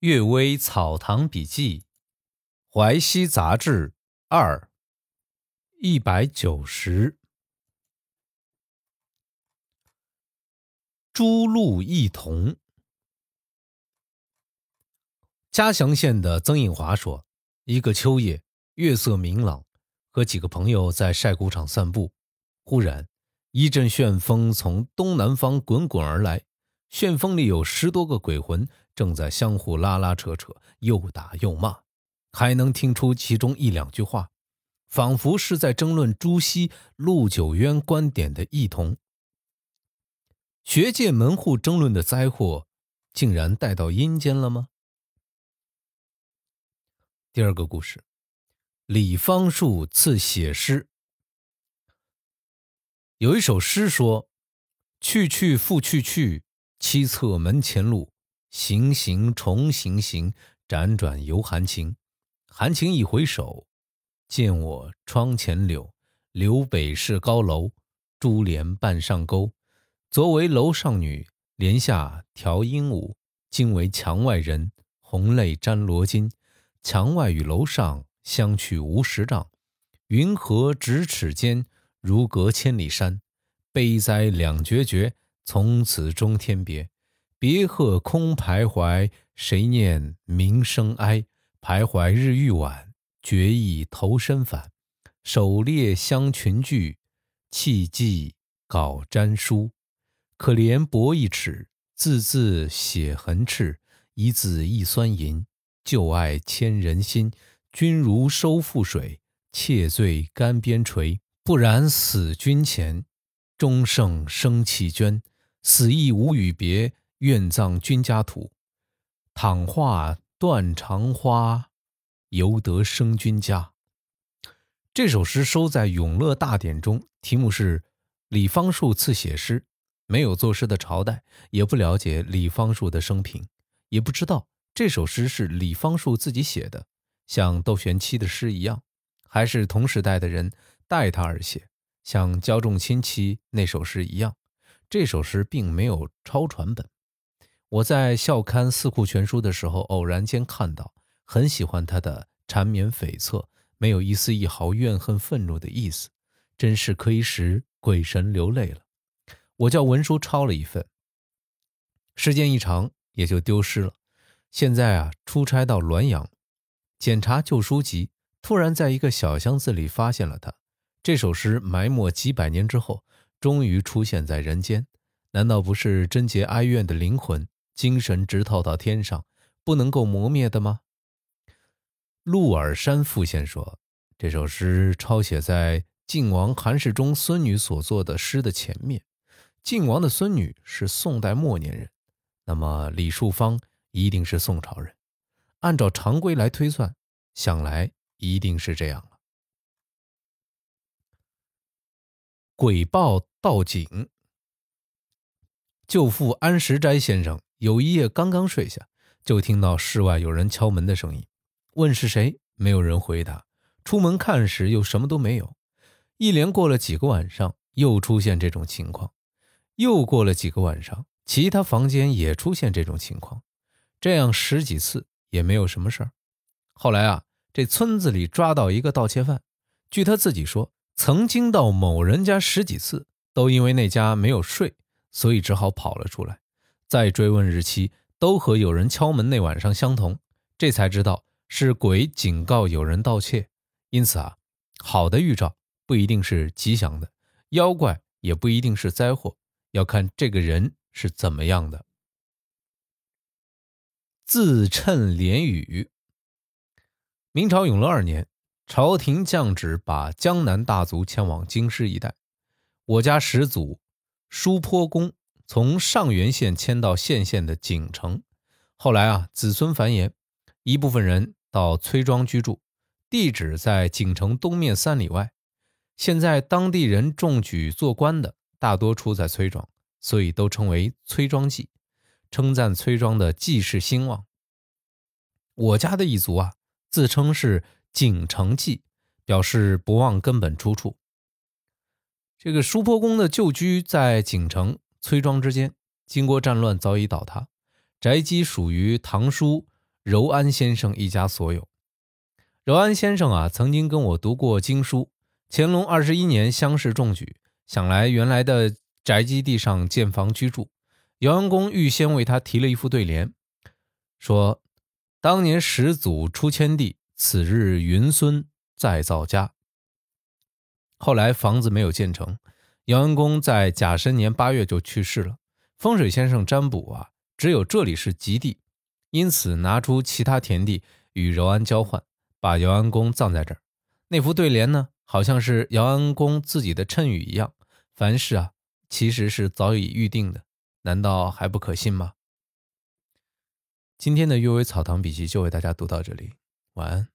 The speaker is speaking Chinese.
阅微草堂笔记，淮西杂志二一百九十。朱露异桐。嘉祥县的曾应华说，一个秋夜，月色明朗，和几个朋友在晒谷场散步，忽然一阵旋风从东南方滚滚而来，旋风里有十多个鬼魂。正在相互拉拉扯扯，又打又骂，还能听出其中一两句话，仿佛是在争论朱熹、陆九渊观点的异同。学界门户争论的灾祸，竟然带到阴间了吗？第二个故事，李方树赐写诗。有一首诗说：“去去复去去，七策门前路。”行行重行行，辗转犹含情。含情一回首，见我窗前柳。柳北是高楼，珠帘半上钩。昨为楼上女，帘下调鹦鹉。今为墙外人，红泪沾罗巾。墙外与楼上相去无十丈，云何咫尺间，如隔千里山。悲哉两绝绝，从此终天别。别鹤空徘徊，谁念鸣声哀？徘徊日欲晚，决意投身返。狩猎相群聚，弃骑稿沾书。可怜薄一尺，字字血痕赤。一字一酸银，旧爱牵人心。君如收覆水，妾醉干边陲。不然死君前，终胜生弃捐。死亦无与别。愿葬君家土，倘化断肠花，犹得生君家。这首诗收在《永乐大典》中，题目是李方树赐写诗。没有作诗的朝代，也不了解李方树的生平，也不知道这首诗是李方树自己写的，像窦玄期的诗一样，还是同时代的人代他而写，像焦仲卿期那首诗一样。这首诗并没有抄传本。我在校刊《四库全书》的时候，偶然间看到，很喜欢他的缠绵悱恻，没有一丝一毫怨恨愤怒的意思，真是可以使鬼神流泪了。我叫文书抄了一份，时间一长也就丢失了。现在啊，出差到滦阳，检查旧书籍，突然在一个小箱子里发现了它。这首诗埋没几百年之后，终于出现在人间，难道不是贞洁哀怨的灵魂？精神直透到天上，不能够磨灭的吗？鹿耳山复县说，这首诗抄写在晋王韩世忠孙女所作的诗的前面。晋王的孙女是宋代末年人，那么李树芳一定是宋朝人。按照常规来推算，想来一定是这样了。鬼报道警，舅父安石斋先生。有一夜刚刚睡下，就听到室外有人敲门的声音，问是谁，没有人回答。出门看时，又什么都没有。一连过了几个晚上，又出现这种情况。又过了几个晚上，其他房间也出现这种情况。这样十几次也没有什么事儿。后来啊，这村子里抓到一个盗窃犯，据他自己说，曾经到某人家十几次，都因为那家没有睡，所以只好跑了出来。再追问日期，都和有人敲门那晚上相同，这才知道是鬼警告有人盗窃。因此啊，好的预兆不一定是吉祥的，妖怪也不一定是灾祸，要看这个人是怎么样的。自称连雨。明朝永乐二年，朝廷降旨把江南大族迁往京师一带，我家始祖舒坡公。从上元县迁到县县的景城，后来啊，子孙繁衍，一部分人到崔庄居住，地址在景城东面三里外。现在当地人中举做官的大多出在崔庄，所以都称为崔庄记，称赞崔庄的记事兴旺。我家的一族啊，自称是景城记，表示不忘根本出处。这个舒坡公的旧居在景城。崔庄之间，经过战乱早已倒塌，宅基属于堂叔柔安先生一家所有。柔安先生啊，曾经跟我读过经书。乾隆二十一年乡试中举，想来原来的宅基地上建房居住。姚安公预先为他提了一副对联，说：“当年始祖出迁地，此日云孙再造家。”后来房子没有建成，姚安公在甲申年八月就去世了。风水先生占卜啊，只有这里是吉地，因此拿出其他田地与柔安交换，把姚安公葬在这儿。那副对联呢？好像是姚安公自己的谶语一样，凡事啊，其实是早已预定的，难道还不可信吗？今天的《阅微草堂笔记》就为大家读到这里，晚安。